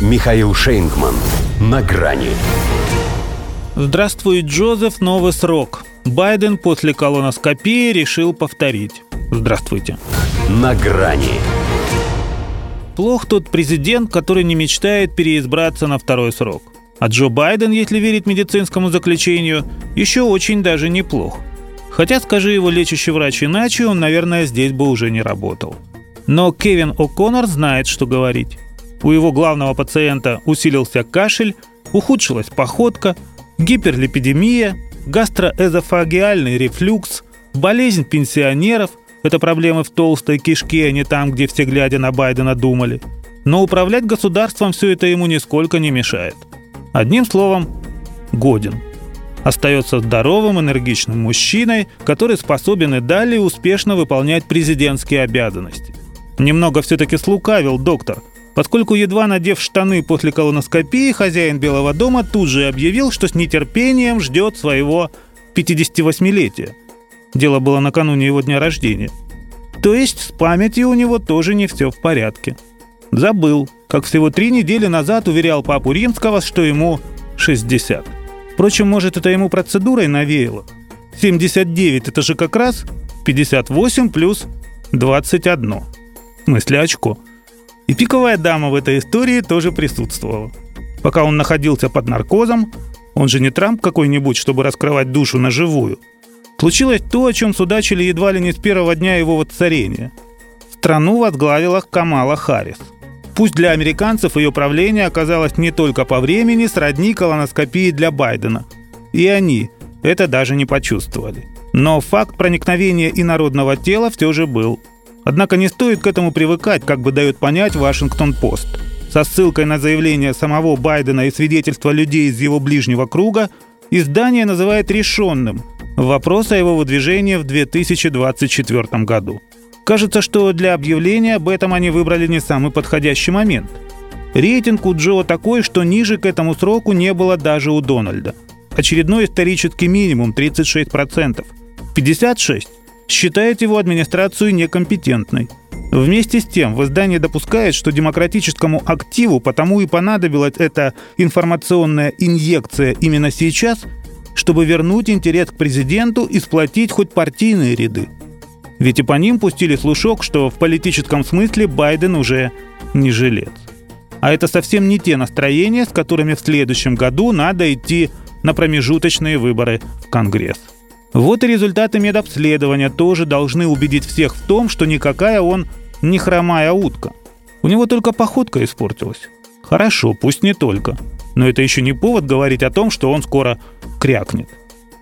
Михаил Шейнгман. На грани. Здравствуй, Джозеф, новый срок. Байден после колоноскопии решил повторить. Здравствуйте. На грани. Плох тот президент, который не мечтает переизбраться на второй срок. А Джо Байден, если верить медицинскому заключению, еще очень даже неплох. Хотя, скажи его лечащий врач иначе, он, наверное, здесь бы уже не работал. Но Кевин О'Коннор знает, что говорить. У его главного пациента усилился кашель, ухудшилась походка, гиперлипидемия, гастроэзофагиальный рефлюкс, болезнь пенсионеров – это проблемы в толстой кишке, а не там, где все глядя на Байдена думали. Но управлять государством все это ему нисколько не мешает. Одним словом, годен. Остается здоровым, энергичным мужчиной, который способен и далее успешно выполнять президентские обязанности. Немного все-таки слукавил доктор – поскольку едва надев штаны после колоноскопии, хозяин Белого дома тут же объявил, что с нетерпением ждет своего 58-летия. Дело было накануне его дня рождения. То есть с памятью у него тоже не все в порядке. Забыл, как всего три недели назад уверял папу Римского, что ему 60. Впрочем, может, это ему процедурой навеяло. 79 – это же как раз 58 плюс 21. В смысле очко – и пиковая дама в этой истории тоже присутствовала. Пока он находился под наркозом, он же не Трамп какой-нибудь, чтобы раскрывать душу на живую. Случилось то, о чем судачили едва ли не с первого дня его воцарения. Страну возглавила Камала Харрис. Пусть для американцев ее правление оказалось не только по времени сродни колоноскопии для Байдена. И они это даже не почувствовали. Но факт проникновения инородного тела все же был – Однако не стоит к этому привыкать, как бы дает понять Вашингтон-Пост. Со ссылкой на заявление самого Байдена и свидетельства людей из его ближнего круга, издание называет решенным вопрос о его выдвижении в 2024 году. Кажется, что для объявления об этом они выбрали не самый подходящий момент. Рейтинг у Джо такой, что ниже к этому сроку не было даже у Дональда. Очередной исторический минимум 36%. 56 считает его администрацию некомпетентной. Вместе с тем, в издании допускает, что демократическому активу потому и понадобилась эта информационная инъекция именно сейчас, чтобы вернуть интерес к президенту и сплотить хоть партийные ряды. Ведь и по ним пустили слушок, что в политическом смысле Байден уже не жилец. А это совсем не те настроения, с которыми в следующем году надо идти на промежуточные выборы в Конгресс. Вот и результаты медобследования тоже должны убедить всех в том, что никакая он не хромая утка. У него только походка испортилась. Хорошо, пусть не только. Но это еще не повод говорить о том, что он скоро крякнет.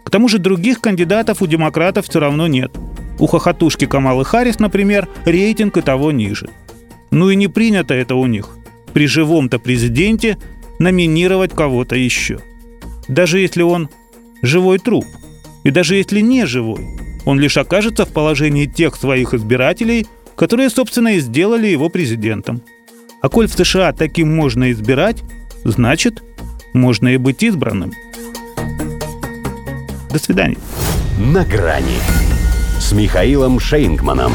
К тому же других кандидатов у демократов все равно нет. У хохотушки Камалы Харрис, например, рейтинг и того ниже. Ну и не принято это у них. При живом-то президенте номинировать кого-то еще. Даже если он живой труп – и даже если не живой, он лишь окажется в положении тех своих избирателей, которые, собственно, и сделали его президентом. А коль в США таким можно избирать, значит, можно и быть избранным. До свидания. На грани с Михаилом Шейнгманом.